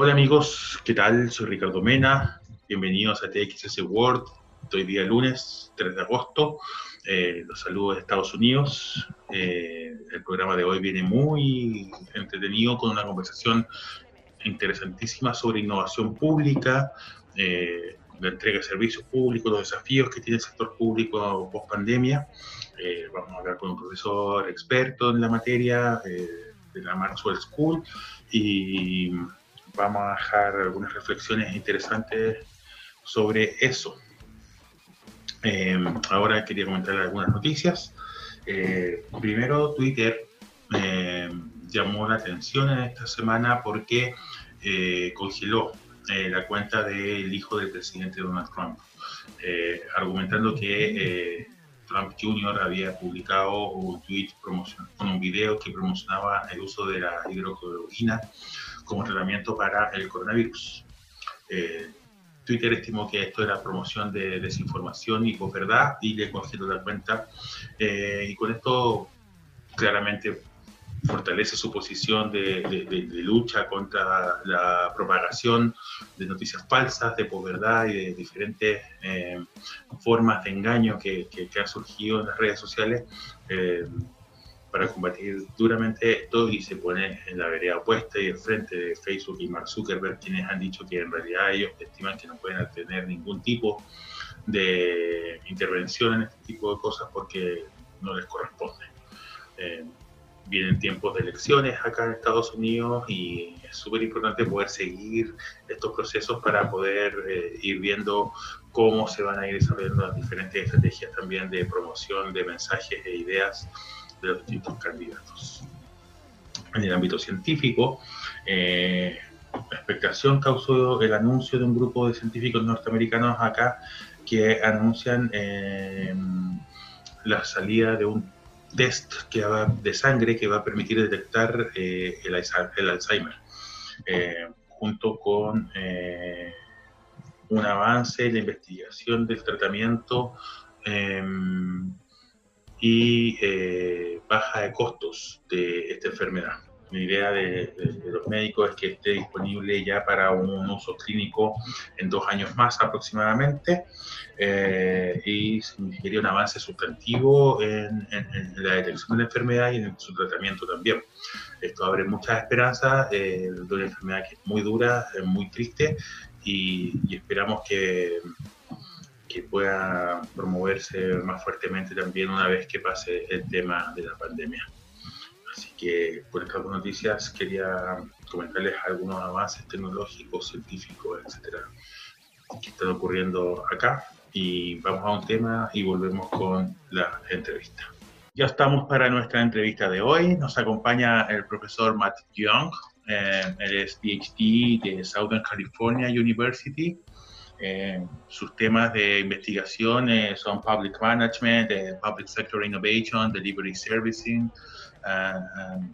Hola amigos, ¿qué tal? Soy Ricardo Mena, bienvenidos a TXS World, hoy día lunes 3 de agosto, eh, los saludos de Estados Unidos, eh, el programa de hoy viene muy entretenido con una conversación interesantísima sobre innovación pública, eh, la entrega de servicios públicos, los desafíos que tiene el sector público post pandemia. vamos a hablar con un profesor experto en la materia de la Maxwell School. Y vamos a dejar algunas reflexiones interesantes sobre eso. Eh, ahora quería comentar algunas noticias. Eh, primero, Twitter eh, llamó la atención en esta semana porque congeló la cuenta del hijo del presidente Donald Trump, argumentando que Trump Jr. había publicado un tweet con un video que promocionaba el uso de la hidrocloroquina como tratamiento para el coronavirus. Eh, Twitter estimó que esto era promoción de desinformación y verdad y le congeló la cuenta. Eh, y con esto claramente fortalece su posición de, lucha contra la propagación de noticias falsas, de posverdad y de diferentes eh, formas de engaño que, que, han surgido en las redes sociales para combatir duramente esto y se pone en la vereda opuesta y el frente de Facebook y Mark Zuckerberg, quienes han dicho que en realidad ellos estiman que no pueden tener ningún tipo de intervención en este tipo de cosas porque no les corresponde. Eh, vienen tiempos de elecciones acá en Estados Unidos y es súper importante poder seguir estos procesos para poder eh, ir viendo cómo se van a ir desarrollando las diferentes estrategias también de promoción de mensajes e ideas de los distintos candidatos. En el ámbito científico, eh, la expectación causó el anuncio de un grupo de científicos norteamericanos acá que anuncian eh, la salida de un test que va, de sangre que va a permitir detectar eh, el, Alzheimer, junto con un avance en la investigación del tratamiento y eh, baja de costos de esta enfermedad. La idea de, los médicos es que esté disponible ya para un uso clínico en dos años más aproximadamente eh, y significaría un avance sustantivo en, la detección de la enfermedad y en su tratamiento también. Esto abre muchas esperanzas eh, de una enfermedad que es muy dura, muy triste y esperamos que que pueda promoverse más fuertemente también una vez que pase el tema de la pandemia. Así que por estas noticias quería comentarles algunos avances tecnológicos, científicos, etcétera, que están ocurriendo acá. Y vamos a un tema y volvemos con la entrevista. Ya estamos para nuestra entrevista de hoy. Nos acompaña el profesor Matt Young. Eh, él es PhD de Southern California University eh, sus temas de investigación eh, son Public Management, eh, Public Sector Innovation, Delivery Servicing,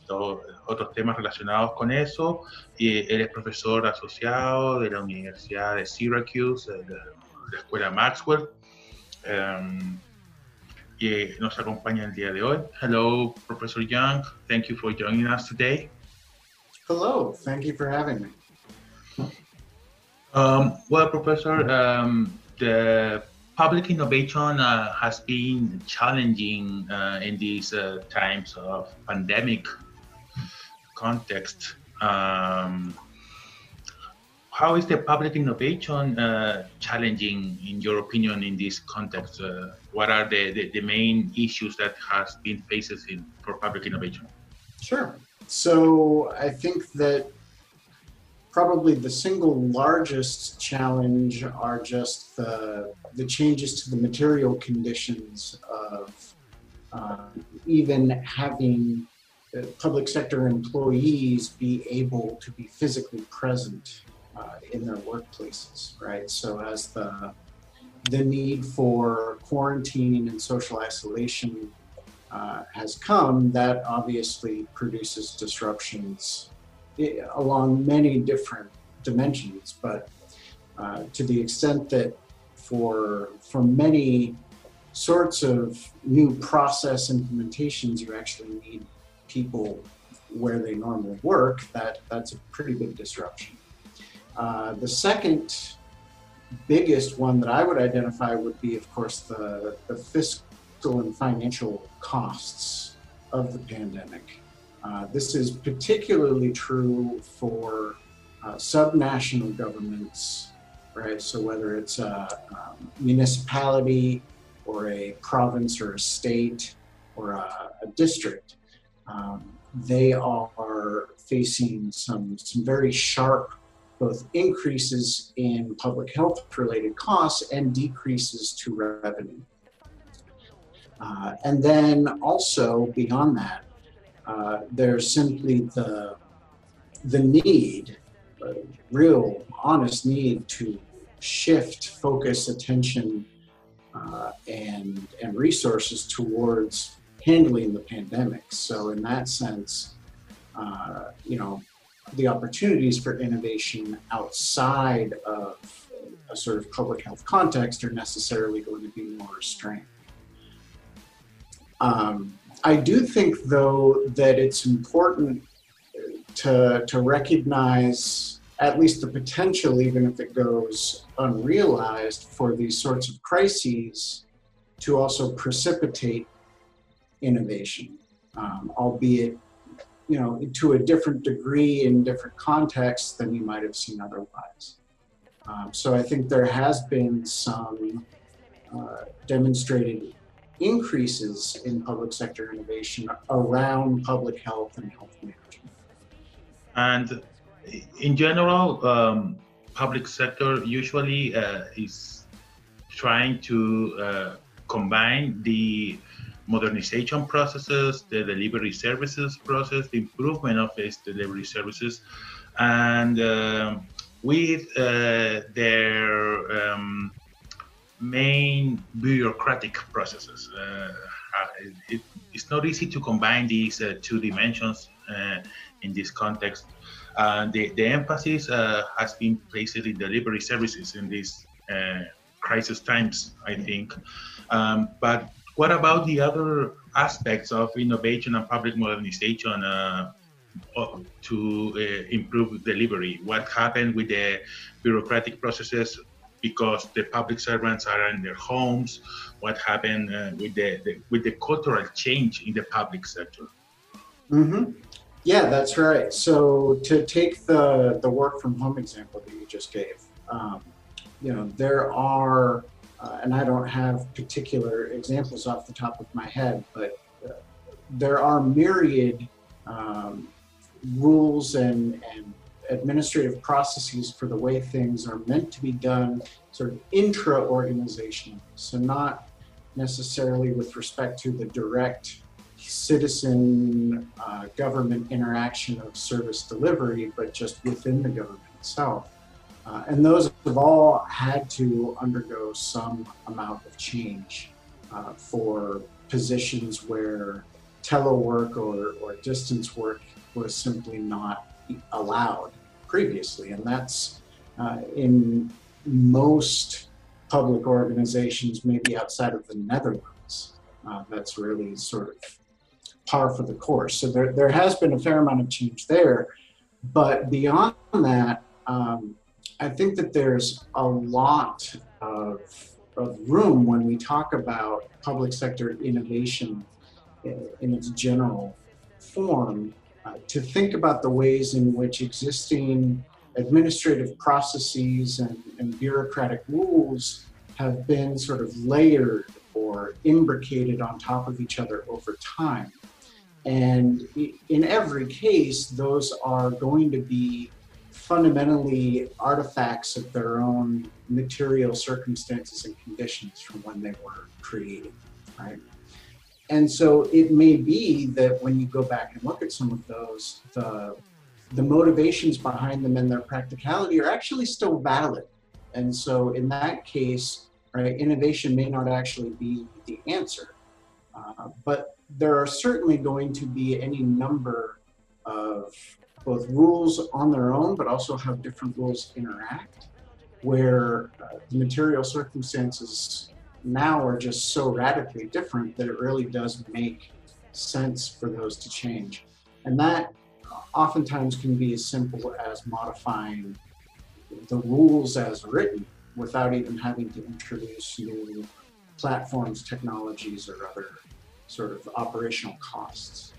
todos otros temas relacionados con eso. Y él es profesor asociado de la Universidad de Syracuse, de la Escuela Maxwell. Um, nos acompaña el día de hoy. Hello, Professor Young. Thank you for joining us today. Hello, thank you for having me. Um, well, Professor, um, the public innovation uh, has been challenging uh, in these uh, times of pandemic context. Um, how is the public innovation uh, challenging, in your opinion, in this context? Uh, what are the, the, the, main issues that has been faced in, for public innovation? Sure. So I think that probably the single largest challenge are just the, the changes to the material conditions of uh, even having public sector employees be able to be physically present uh, in their workplaces, right? So as the the need for quarantining and social isolation uh, has come, that obviously produces disruptions along many different dimensions, but uh, to the extent that for for many sorts of new process implementations, you actually need people where they normally work. That that's a pretty big disruption. Uh, the second biggest one that I would identify would be, of course, the, the fiscal and financial costs of the pandemic. Uh, this is particularly true for uh, subnational governments, right? So whether it's a, um, municipality or a province or a state or a, a district, um, they are facing some, some very sharp both increases in public health related costs and decreases to revenue. Uh, and then also beyond that, uh, there's simply the, the need, real honest need to shift focus, attention, uh, and, and resources towards handling the pandemic. So in that sense, uh, you know, the opportunities for innovation outside of a sort of public health context are necessarily going to be more restrained. Um, I do think, though, that it's important to, to recognize at least the potential, even if it goes unrealized, for these sorts of crises to also precipitate innovation, um, albeit you know to a different degree in different contexts than you might have seen otherwise. Um, so I think there has been some uh, demonstrated increases in public sector innovation around public health and health management. And in general, um, public sector usually uh, is trying to uh, combine the modernization processes, the delivery services process, the improvement of these delivery services, and uh, with their um, main bureaucratic processes. Uh, it, it's not easy to combine these uh, two dimensions uh, in this context. the, the emphasis uh, has been placed in delivery services in these crisis times, I think. Um, but what about the other aspects of innovation and public modernization uh, to uh, improve delivery? What happened with the bureaucratic processes because the public servants are in their homes? What happened uh, with the, the, with the cultural change in the public sector? Mm-hmm. Yeah, that's right. So to take the the work from home example that you just gave, um, you know, there are uh, and I don't have particular examples off the top of my head, but uh, there are myriad um, rules and, and administrative processes for the way things are meant to be done, sort of intra organizational. So, not necessarily with respect to the direct citizen uh, government interaction of service delivery, but just within the government itself. Uh, and those have all had to undergo some amount of change uh, for positions where telework or, or distance work was simply not allowed previously. And that's uh, in most public organizations, maybe outside of the Netherlands. Uh, that's really sort of par for the course. So there, there has been a fair amount of change there. But beyond that, um, I think that there's a lot of, of room when we talk about public sector innovation in its general form uh, to think about the ways in which existing administrative processes and, and bureaucratic rules have been sort of layered or imbricated on top of each other over time. And in every case, those are going to be fundamentally artifacts of their own material circumstances and conditions from when they were created, right? And so it may be that when you go back and look at some of those, the the motivations behind them and their practicality are actually still valid. And so in that case, right, innovation may not actually be the answer. Uh, but there are certainly going to be any number of both rules on their own, but also how different rules interact, where uh, the material circumstances now are just so radically different that it really does make sense for those to change. And that oftentimes can be as simple as modifying the rules as written without even having to introduce new platforms, technologies, or other sort of operational costs.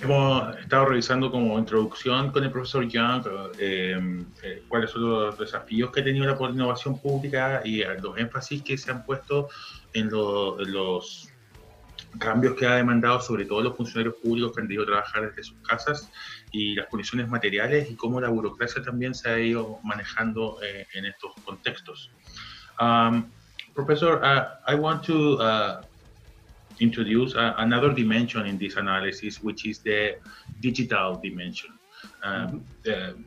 Hemos estado revisando como introducción con el profesor Young eh, eh, cuáles son los desafíos que ha tenido la innovación pública y los énfasis que se han puesto en, lo, en, los cambios que ha demandado sobre todo los funcionarios públicos que han debido trabajar desde sus casas y las condiciones materiales y cómo la burocracia también se ha ido manejando eh, en estos contextos. Um, professor, uh, I want to uh, introduce uh, another dimension in this analysis, which is the digital dimension. Um, mm-hmm.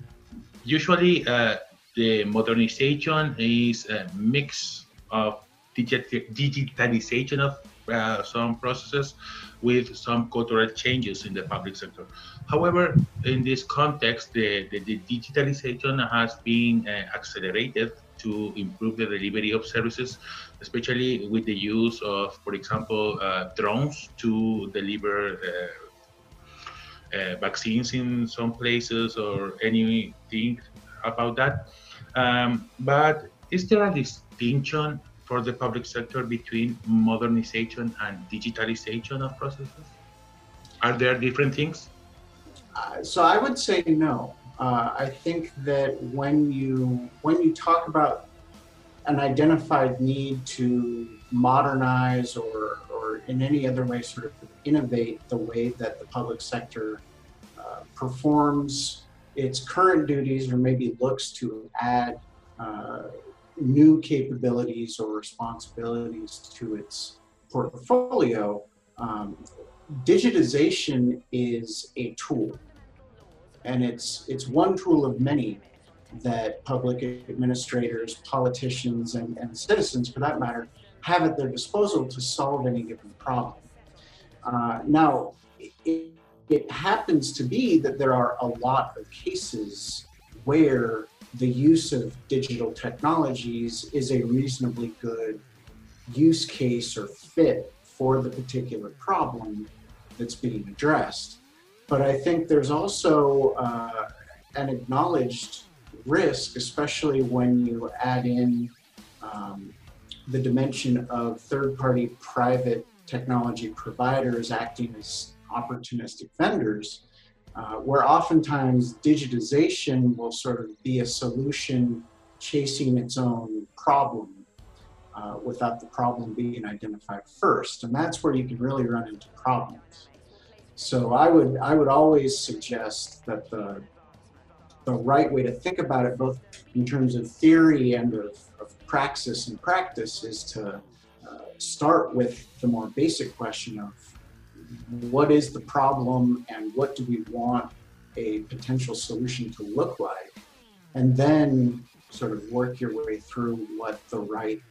usually, uh, the modernization is a mix of digit digitalization of uh, some processes with some cultural changes in the public sector. However, in this context, the, the, the digitalization has been uh, accelerated to improve the delivery of services, especially with the use of, for example, uh, drones to deliver uh, uh, vaccines in some places or anything about that. Um, but is there a distinction for the public sector between modernization and digitalization of processes? Are there different things? Uh, so I would say no. Uh, I think that when you when you talk about an identified need to modernize or or in any other way sort of innovate the way that the public sector uh, performs its current duties or maybe looks to add uh, new capabilities or responsibilities to its portfolio, um, digitization is a tool. And it's it's one tool of many that public administrators, politicians, and, and citizens, for that matter, have at their disposal to solve any given problem. Uh, now, it, it happens to be that there are a lot of cases where the use of digital technologies is a reasonably good use case or fit for the particular problem that's being addressed. But I think there's also uh, an acknowledged risk, especially when you add in um, the dimension of third party private technology providers acting as opportunistic vendors, uh, where oftentimes digitization will sort of be a solution chasing its own problem uh, without the problem being identified first. And that's where you can really run into problems. So I would I would always suggest that the the right way to think about it, both in terms of theory and of, of praxis and practice, is to uh, start with the more basic question of what is the problem and what do we want a potential solution to look like, and then sort of work your way through what the right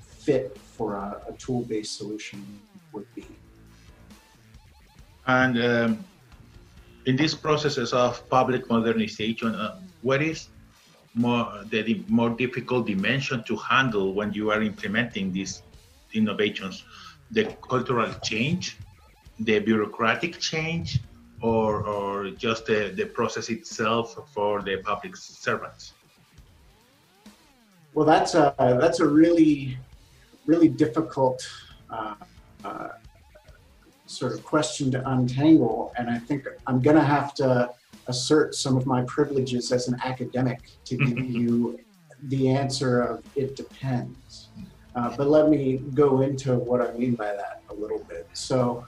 fit for a, a tool-based solution would be. And um, in these processes of public modernization, uh, what is more the more difficult dimension to handle when you are implementing these innovations? The cultural change, the bureaucratic change, or, or just the, the process itself for the public servants? Well, that's a that's a really really difficult uh, uh, sort of question to untangle. And I think I'm going to have to assert some of my privileges as an academic to give you the answer of it depends. Uh, but let me go into what I mean by that a little bit. So,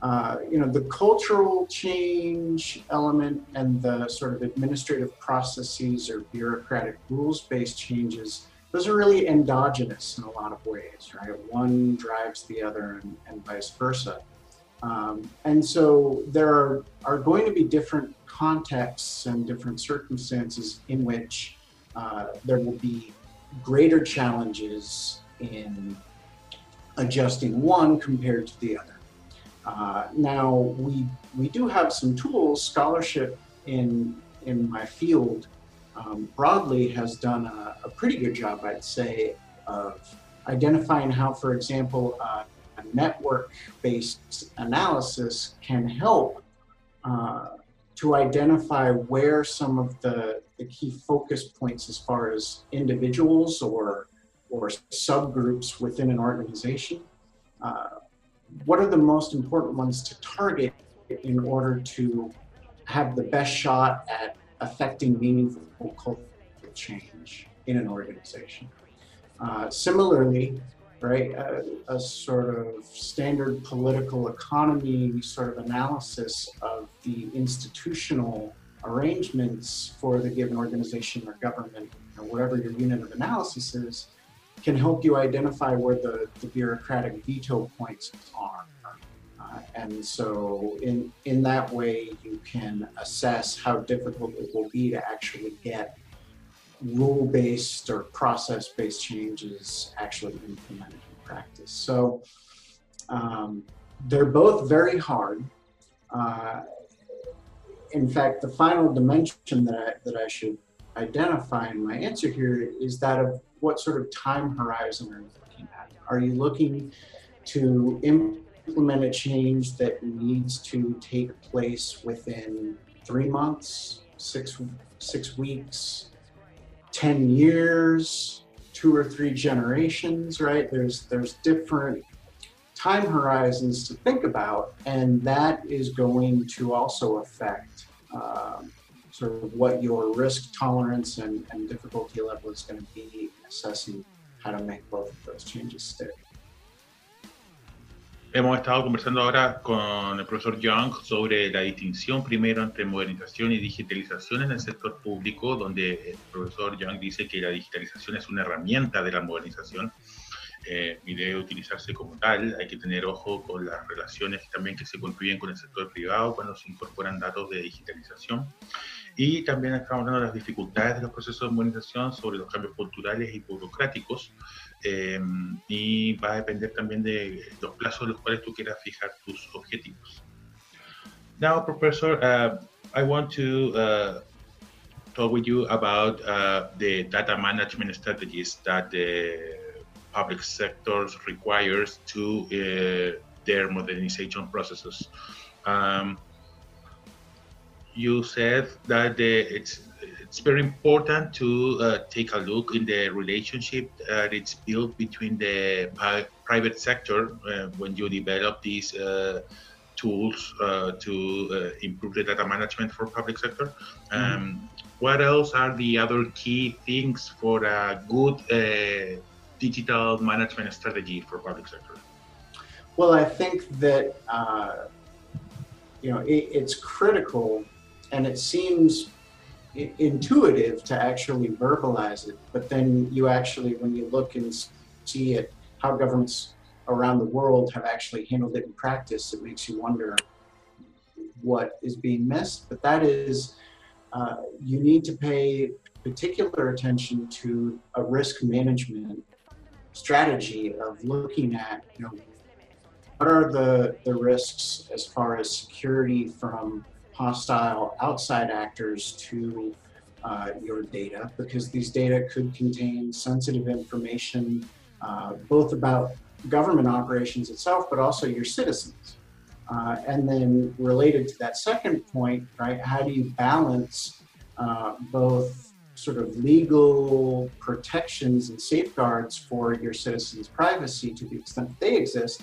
uh, you know, the cultural change element and the sort of administrative processes or bureaucratic rules based changes, those are really endogenous in a lot of ways, right? One drives the other and, and vice versa. Um, and so there are, are going to be different contexts and different circumstances in which uh, there will be greater challenges in adjusting one compared to the other. Uh, now, we, we do have some tools, scholarship in, in my field um, broadly has done a, a, pretty good job, I'd say, of identifying how, for example, uh, network based analysis can help uh, to identify where some of the, the key focus points as far as individuals or, or subgroups within an organization, uh, what are the most important ones to target in order to have the best shot at affecting meaningful cultural change in an organization. Uh, similarly, right, a, a, sort of standard political economy sort of analysis of the institutional arrangements for the given organization or government or whatever your unit of analysis is can help you identify where the, the bureaucratic veto points are. Uh, and so in, in that way, you can assess how difficult it will be to actually get rule-based or process-based changes actually implemented in practice. So um, they're both very hard. Uh, in fact, the final dimension that I, that I should identify in my answer here is that of what sort of time horizon are you looking at? Are you looking to implement a change that needs to take place within three months, six, six weeks, 10 years, two or three generations, right? There's, there's different time horizons to think about, and that is going to also affect um, sort of what your risk tolerance and, and difficulty level is going to be assessing how to make both of those changes stick. Hemos estado conversando ahora con el profesor Young sobre la distinción primero entre modernización y digitalización en el sector público, donde el profesor Young dice que la digitalización es una herramienta de la modernización eh, y debe utilizarse como tal. Hay que tener ojo con las relaciones también que se construyen con el sector privado cuando se incorporan datos de digitalización. Y también estamos hablando de las dificultades de los procesos de modernización sobre los cambios culturales y burocráticos eh, y va a depender también de los plazos en los cuales tú quieras fijar tus objetivos. Now, Professor, uh, I want to uh, talk with you about uh, the data management strategies that the public sectors requires to uh, their modernization processes. Um, you said that the, it's it's very important to uh, take a look in the relationship that it's built between the private sector uh, when you develop these uh, tools uh, to uh, improve the data management for public sector. Mm-hmm. Um, mm-hmm. What else are the other key things for a good uh, digital management strategy for public sector? Well, I think that you know it, it's critical, and it seems intuitive to actually verbalize it, but then you actually, when you look and see it, how governments around the world have actually handled it in practice, it makes you wonder what is being missed. But that is, uh, you need to pay particular attention to a risk management strategy of looking at, you know, what are the, the risks as far as security from hostile outside actors to uh, your data because these data could contain sensitive information uh, both about government operations itself but also your citizens. Uh, and then related to that second point, right, how do you balance uh, both sort of legal protections and safeguards for your citizens' privacy to the extent that they exist,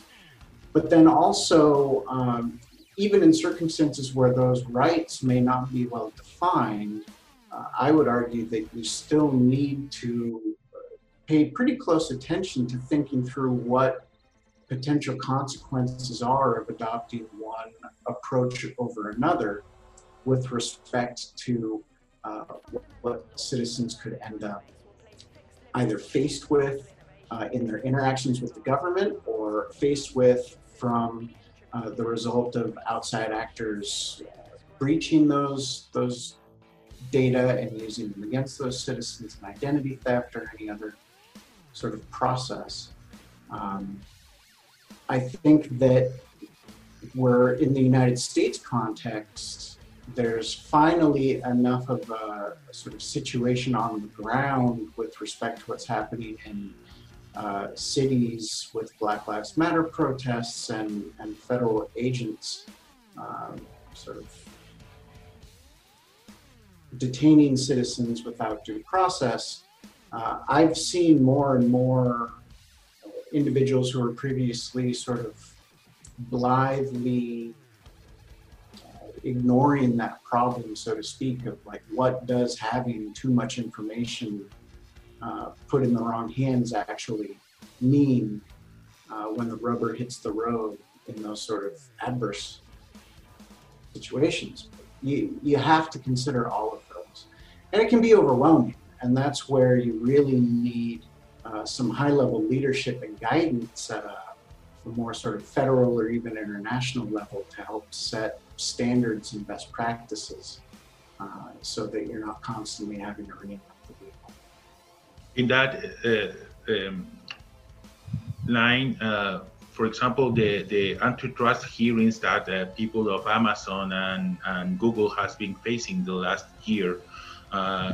but then also um, even in circumstances where those rights may not be well defined, uh, I would argue that you still need to pay pretty close attention to thinking through what potential consequences are of adopting one approach over another with respect to uh, what citizens could end up either faced with uh, in their interactions with the government or faced with from uh, the result of outside actors breaching those those data and using them against those citizens in identity theft or any other sort of process. Um, I think that we're in the United States context, there's finally enough of a sort of situation on the ground with respect to what's happening in uh, cities with Black Lives Matter protests and, and federal agents um, sort of detaining citizens without due process, uh, I've seen more and more individuals who were previously sort of blithely uh, ignoring that problem, so to speak, of like what does having too much information uh, put in the wrong hands actually mean uh, when the rubber hits the road in those sort of adverse situations. You, you have to consider all of those. And it can be overwhelming. And that's where you really need uh, some high level leadership and guidance at a, a, more sort of federal or even international level to help set standards and best practices uh, so that you're not constantly having to reinvent. In that uh, um, line, uh, for example, the, the antitrust hearings that uh, people of Amazon and, and Google has been facing the last year uh,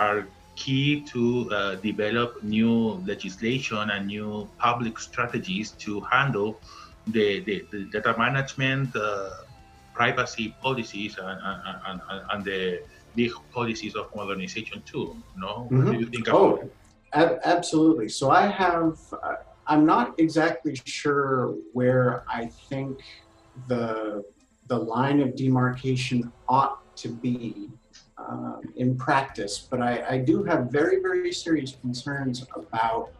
are key to uh, develop new legislation and new public strategies to handle the, the, the data management, uh, privacy policies, and, and, and, and, the big policies of modernization too. No, mm-hmm. what do you think about oh, ab- absolutely. So I have. Uh, I'm not exactly sure where I think the the line of demarcation ought to be um, in practice, but I, I do have very, very serious concerns about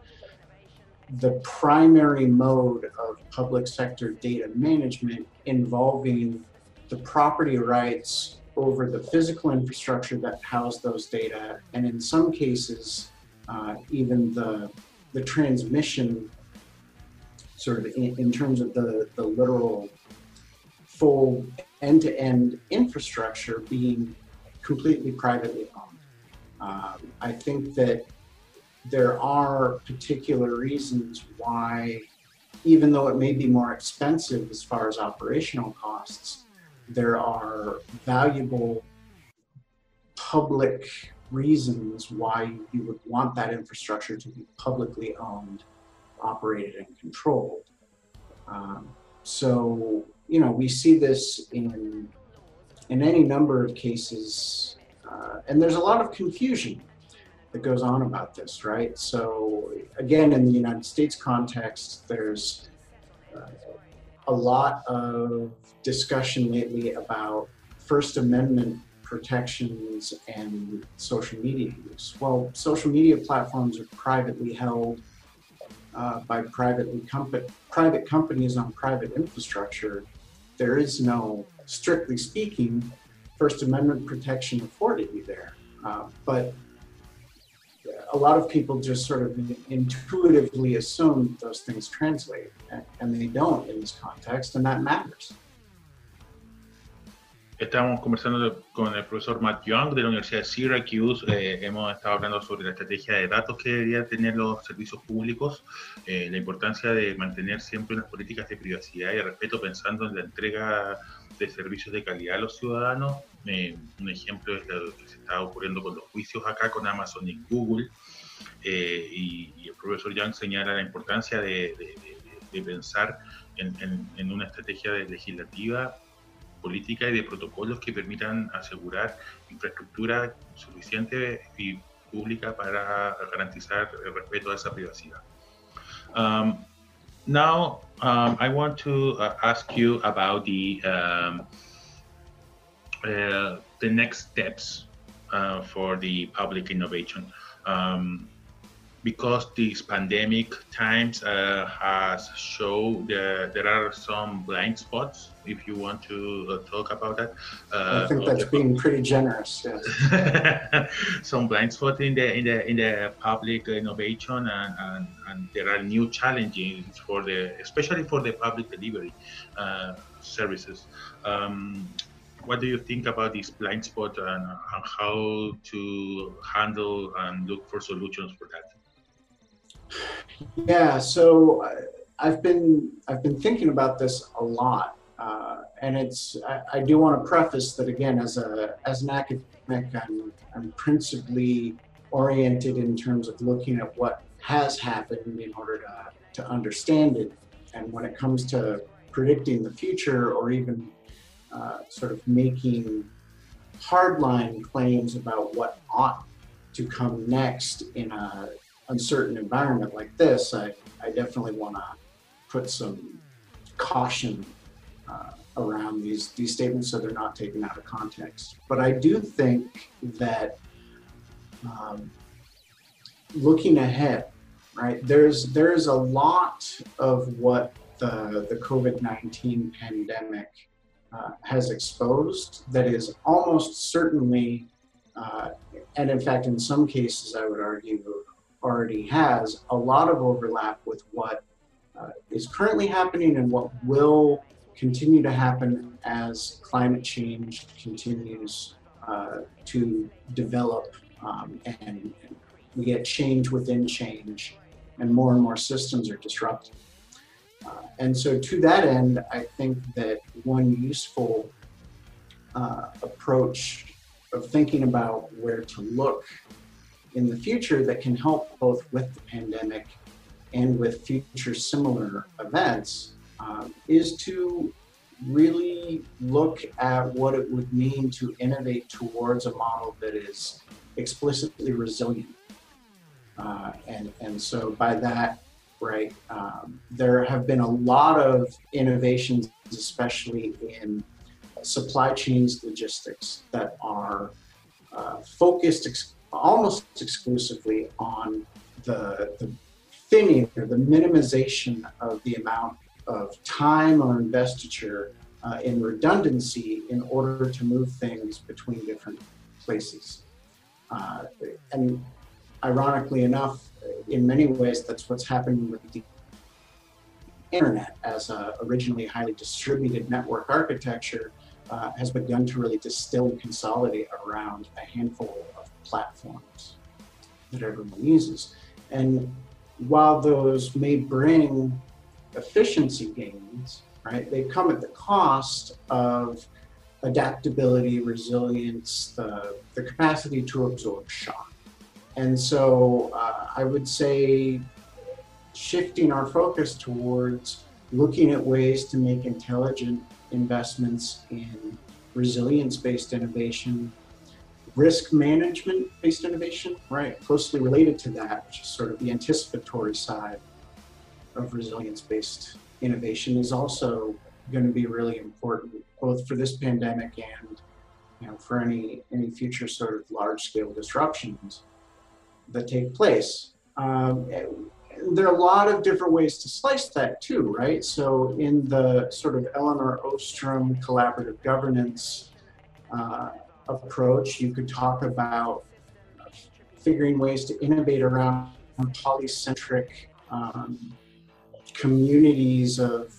the primary mode of public sector data management involving the property rights over the physical infrastructure that house those data, and in some cases, uh, even the, the transmission, sort of in, in terms of the, the literal full end to end infrastructure being completely privately owned. Um, I think that there are particular reasons why, even though it may be more expensive as far as operational costs, there are valuable public reasons why you would want that infrastructure to be publicly owned, operated, and controlled. Um, so, you know, we see this in in any number of cases, uh, and there's a lot of confusion that goes on about this, right? So, again, in the United States context, there's uh, a lot of discussion lately about First Amendment protections and social media use. Well, social media platforms are privately held uh, by privately private companies on private infrastructure. There is no strictly speaking, First Amendment protection afforded you there. Uh, but a lot of people just sort of intuitively assume those things translate, and they don't in this context, and that matters. Estamos conversando con el profesor Matt Young de la Universidad de Syracuse. Eh, hemos estado hablando sobre la estrategia de datos que deberían tener los servicios públicos, eh, la importancia de mantener siempre unas políticas de privacidad y de respeto pensando en la entrega de servicios de calidad a los ciudadanos. Eh, un ejemplo es lo que se está ocurriendo con los juicios acá con Amazon y Google. Eh, y, el profesor Young señala la importancia de, pensar en, en, una estrategia legislativa, política y de protocolos que permitan asegurar infraestructura suficiente y pública para garantizar el respeto a esa privacidad. Um, now, um, I want to uh, ask you about the um, uh, the next steps uh, for the public innovation. Um, because these pandemic times uh, has shown that there are some blind spots if you want to uh, talk about that uh, i think that's being pretty generous yes. some blind spots in the in the in the public innovation and, and, and there are new challenges for the especially for the public delivery uh, services um, what do you think about this blind spot and, and how to handle and look for solutions for that? Yeah, so uh, I've been I've been thinking about this a lot, uh, and it's I, I, do want to preface that again as a as an academic, I'm, I'm principally oriented in terms of looking at what has happened in order to to understand it, and when it comes to predicting the future or even uh, sort of making hardline claims about what ought to come next in a uncertain environment like this, I, I definitely want to put some caution uh, around these these statements so they're not taken out of context. But I do think that um, looking ahead, right? There's there's a lot of what the the COVID nineteen pandemic uh, has exposed that is almost certainly, uh, and in fact, in some cases, I would argue, already has a lot of overlap with what uh, is currently happening and what will continue to happen as climate change continues uh, to develop um, and, and, we get change within change and more and more systems are disrupted. Uh, and so to that end, I think that one useful uh, approach of thinking about where to look in the future that can help both with the pandemic and with future similar events um, is to really look at what it would mean to innovate towards a model that is explicitly resilient. Uh, and, and so by that, right, um, there have been a lot of innovations, especially in supply chains logistics that are uh, focused ex- almost exclusively on the, the thinning or the minimization of the amount of time or investiture uh, in redundancy in order to move things between different places. Uh, and ironically enough, in many ways, that's what's happening with the internet as a originally highly distributed network architecture uh, has begun to really distill and consolidate around a handful of platforms that everyone uses. And while those may bring efficiency gains, right, they come at the cost of adaptability, resilience, the, the capacity to absorb shock. And so uh, I would say shifting our focus towards looking at ways to make intelligent investments in resilience based innovation, risk management based innovation, right? Closely related to that, which is sort of the anticipatory side of resilience based innovation, is also going to be really important, both for this pandemic and you know, for any any future sort of large scale disruptions that take place. Um, there are a lot of different ways to slice that too, right? So in the sort of Elinor Ostrom collaborative governance uh, approach, you could talk about figuring ways to innovate around polycentric um, communities of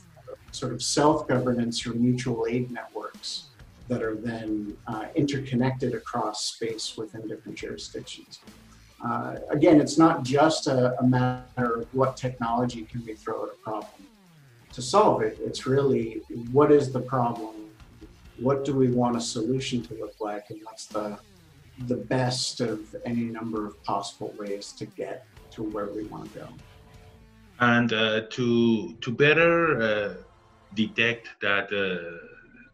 sort of self-governance or mutual aid networks that are then uh, interconnected across space within different jurisdictions. Uh, again, it's not just a, a, matter of what technology can we throw at a problem to solve it. It's really what is the problem? What do we want a solution to look like? And what's the the best of any number of possible ways to get to where we want to go. And uh, to to better uh, detect that uh,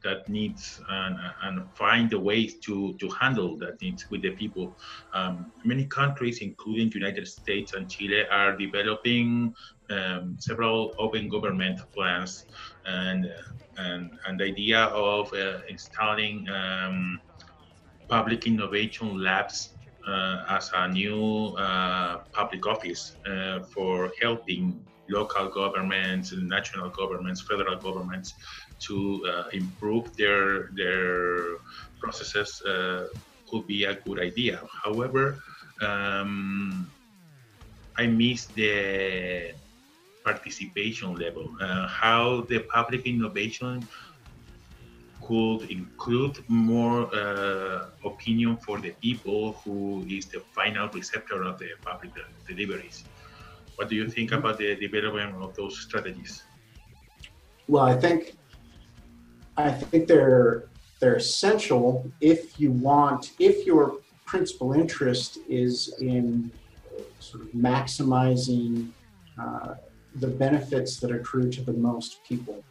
that needs and, and find the ways to, to handle that needs with the people. Um, many countries, including United States and Chile, are developing um, several open government plans and, and, and the idea of uh, installing um, public innovation labs uh, as a new uh, public office uh, for helping local governments, national governments, federal governments to uh, improve their their processes uh, could be a good idea. However, um, I miss the participation level, uh, how the public innovation could include more uh, opinion for the people who is the final receptor of the public deliveries. What do you think about the development of those strategies? Well, I think I think they're they're essential if you want if your principal interest is in sort of maximizing uh, the benefits that accrue to the most people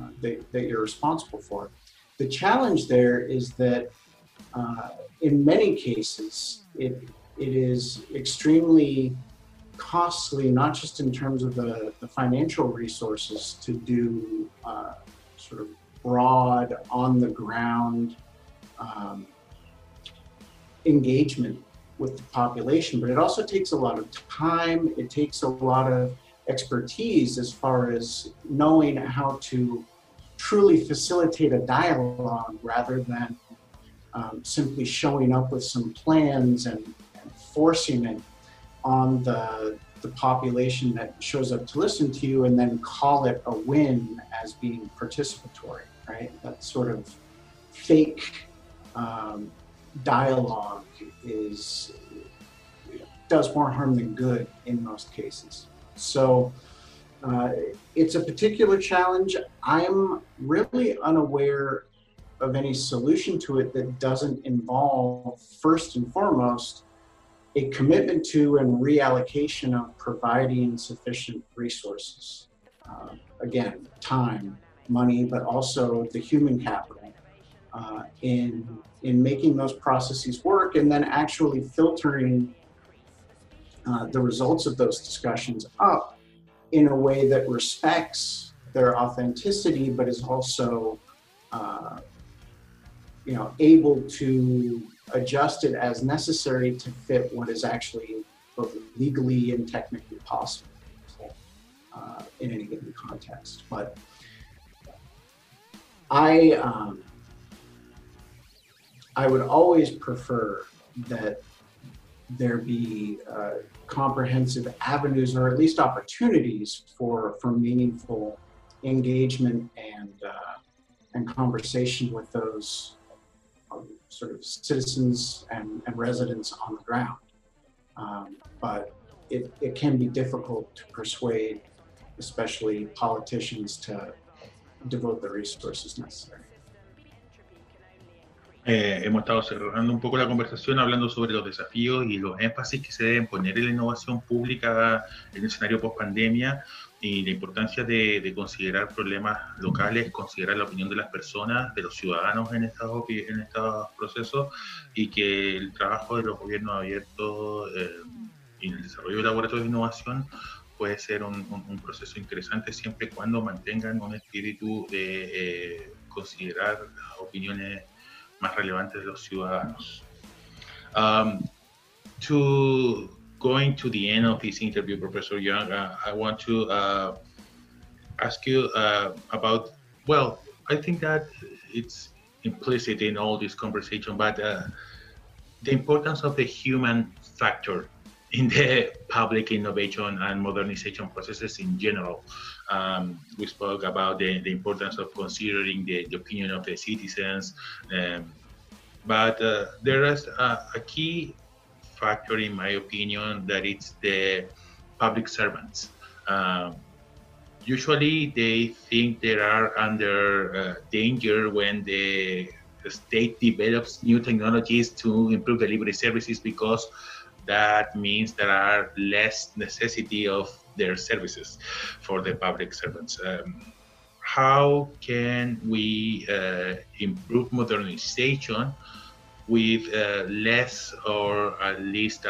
uh, that, that you're responsible for. The challenge there is that uh, in many cases, it, it is extremely costly, not just in terms of the, the financial resources to do uh, sort of broad, on the ground um, engagement with the population, but it also takes a lot of time. It takes a lot of expertise as far as knowing how to truly facilitate a dialogue rather than um, simply showing up with some plans and, and, forcing it on the, the population that shows up to listen to you and then call it a win as being participatory, right? That sort of fake um, dialogue is does more harm than good in most cases. So uh, it's a particular challenge. I'm really unaware of any solution to it that doesn't involve, first and foremost, a commitment to and reallocation of providing sufficient resources. Uh, again, time, money, but also the human capital uh, in, in making those processes work and then actually filtering uh, the results of those discussions up in a way that respects their authenticity, but is also, uh, you know, able to adjust it as necessary to fit what is actually both legally and technically possible uh, in any given context. But I, um, I would always prefer that there be uh, comprehensive avenues or at least opportunities for, for meaningful engagement and, uh, and conversation with those sort of citizens and, and residents on the ground. Um, but it, it can be difficult to persuade, especially politicians, to devote the resources necessary. Eh, hemos estado cerrando un poco la conversación hablando sobre los desafíos y los énfasis que se deben poner en la innovación pública en el escenario post pandemia y la importancia de, considerar problemas locales, considerar la opinión de las personas, de los ciudadanos en estos, en procesos y que el trabajo de los gobiernos abiertos eh, y el desarrollo de laboratorios de innovación puede ser un, proceso interesante siempre y cuando mantengan un espíritu de eh, considerar las opiniones más relevantes de los ciudadanos. Um, going to the end of this interview, Professor Young, uh, I want to uh, ask you uh, about, well, I think that it's implicit in all this conversation, but uh, the importance of the human factor in the public innovation and modernization processes in general. Um, we spoke about the, the, importance of considering the, the opinion of the citizens, um, but uh, there is a, a, key factor, in my opinion, that it's the public servants. Um, usually, they think they are under uh, danger when the state develops new technologies to improve delivery services because that means there are less necessity of their services for the public servants. Um, how can we uh, improve modernization with uh, less or at least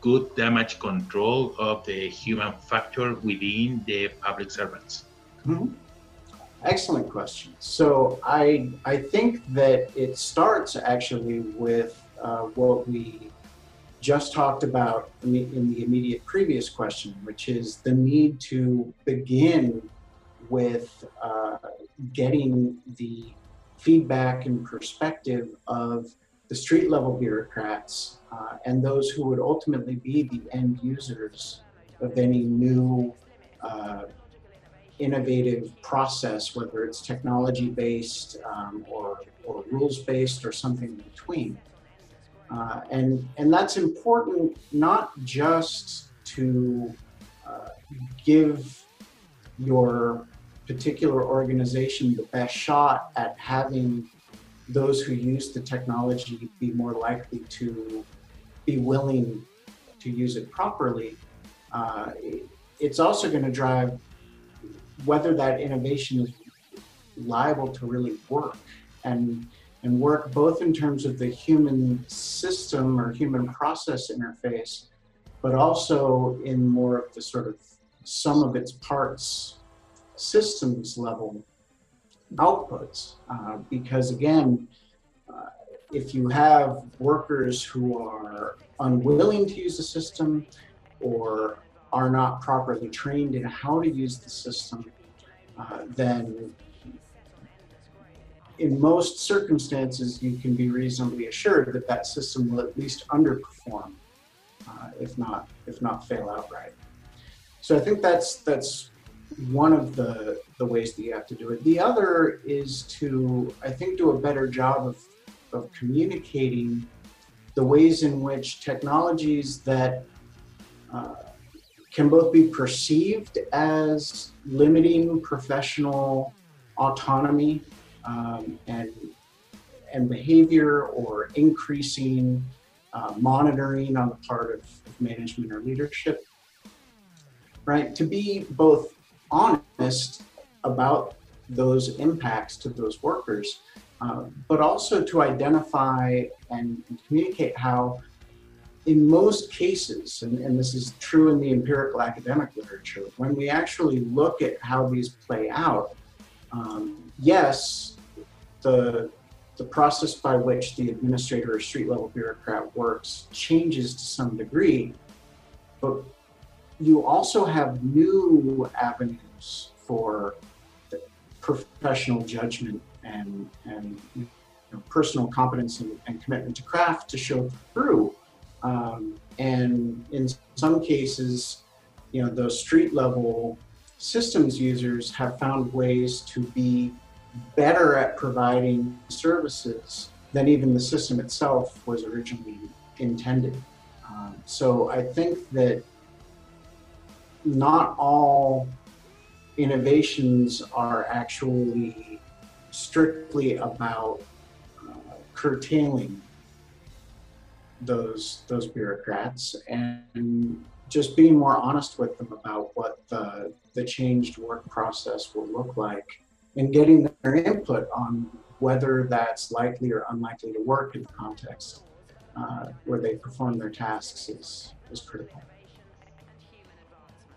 good damage control of the human factor within the public servants? Mm-hmm. Excellent question. So I I think that it starts actually with uh, what we just talked about in the, in the immediate previous question, which is the need to begin with uh, getting the feedback and perspective of the street level bureaucrats uh, and those who would ultimately be the end users of any new uh, innovative process, whether it's technology based um, or, or rules based or something in between. Uh, and, and that's important not just to uh, give your particular organization the best shot at having those who use the technology be more likely to be willing to use it properly. Uh, it's also going to drive whether that innovation is liable to really work. And and work both in terms of the human system or human process interface, but also in more of the sort of sum of its parts systems level outputs. Uh, because again, uh, if you have workers who are unwilling to use the system or are not properly trained in how to use the system, uh, then in most circumstances, you can be reasonably assured that that system will at least underperform, uh, if not if not fail outright. So I think that's that's one of the the ways that you have to do it. The other is to I think do a better job of of communicating the ways in which technologies that uh, can both be perceived as limiting professional autonomy um, and and behavior or increasing uh, monitoring on the part of, of management or leadership right to be both honest about those impacts to those workers uh, but also to identify and, communicate how in most cases and, and this is true in the empirical academic literature when we actually look at how these play out um, yes the the process by which the administrator or street level bureaucrat works changes to some degree, but you also have new avenues for professional judgment and, and you know, personal competence and, and, commitment to craft to show through. Um, and in some cases, you know, those street level systems users have found ways to be better at providing services than even the system itself was originally intended. Um, so I think that not all innovations are actually strictly about uh, curtailing those those bureaucrats and just being more honest with them about what the the changed work process will look like and getting their input on whether that's likely or unlikely to work in the context uh, where they perform their tasks is, is critical.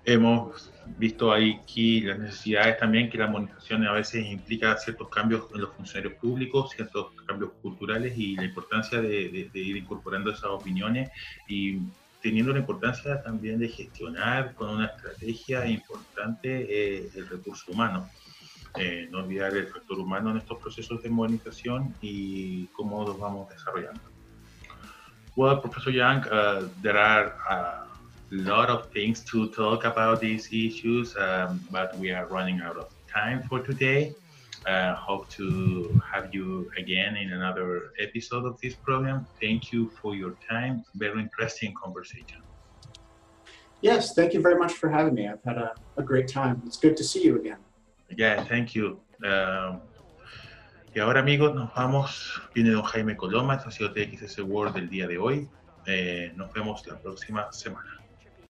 Hemos visto ahí aquí las necesidades también que la modernización a veces implica ciertos cambios en los funcionarios públicos, ciertos cambios culturales y la importancia de, de, de ir incorporando esas opiniones y teniendo la importancia también de gestionar con una estrategia importante eh, el recurso humano. eh, no olvidar el factor humano en estos procesos de modernización y cómo los vamos desarrollando. Well, Professor Young, uh, there are a lot of things to talk about these issues, um, but we are running out of time for today. Uh, hope to have you again in another episode of this program. Thank you for your time. Very interesting conversation. Yes, thank you very much for having me. I've had a, a great time. It's good to see you again. Yeah, thank you. Um, y ahora, amigos, nos vamos. Viene don Jaime Coloma, esto ha sido TXS World del día de hoy. Eh, nos vemos la próxima semana.